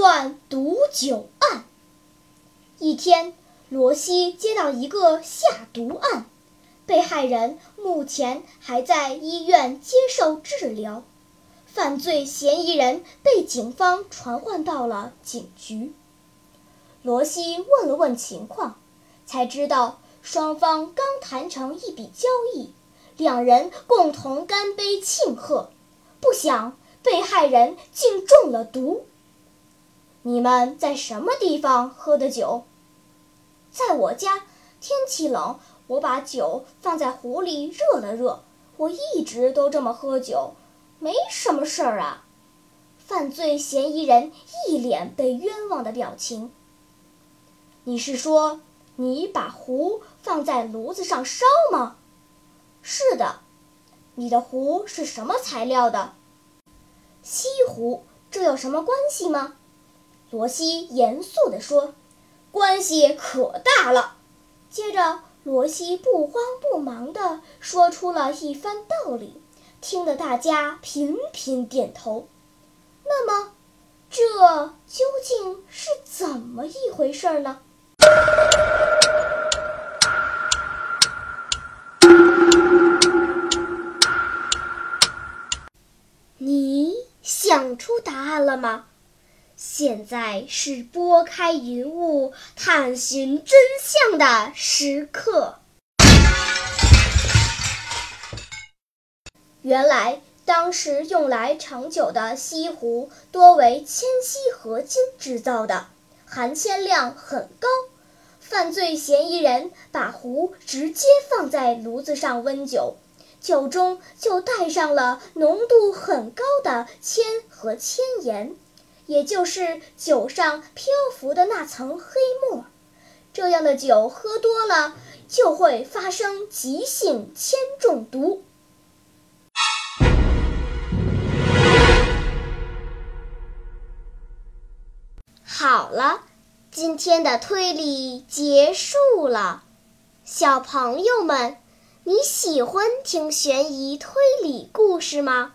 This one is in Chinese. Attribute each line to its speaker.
Speaker 1: 断毒酒案。一天，罗西接到一个下毒案。被害人目前还在医院接受治疗，犯罪嫌疑人被警方传唤到了警局。罗西问了问情况，才知道双方刚谈成一笔交易，两人共同干杯庆贺。不想被害人竟中了毒。你们在什么地方喝的酒？在我家，天气冷。我把酒放在壶里热了热，我一直都这么喝酒，没什么事儿啊。犯罪嫌疑人一脸被冤枉的表情。你是说你把壶放在炉子上烧吗？是的。你的壶是什么材料的？锡壶。这有什么关系吗？罗西严肃地说：“关系可大了。”接着。罗西不慌不忙地说出了一番道理，听得大家频频点头。那么，这究竟是怎么一回事呢？你想出答案了吗？现在是拨开云雾探寻真相的时刻。原来，当时用来盛酒的锡壶多为铅锡合金制造的，含铅量很高。犯罪嫌疑人把壶直接放在炉子上温酒，酒中就带上了浓度很高的铅和铅盐。也就是酒上漂浮的那层黑沫，这样的酒喝多了就会发生急性铅中毒。好了，今天的推理结束了，小朋友们，你喜欢听悬疑推理故事吗？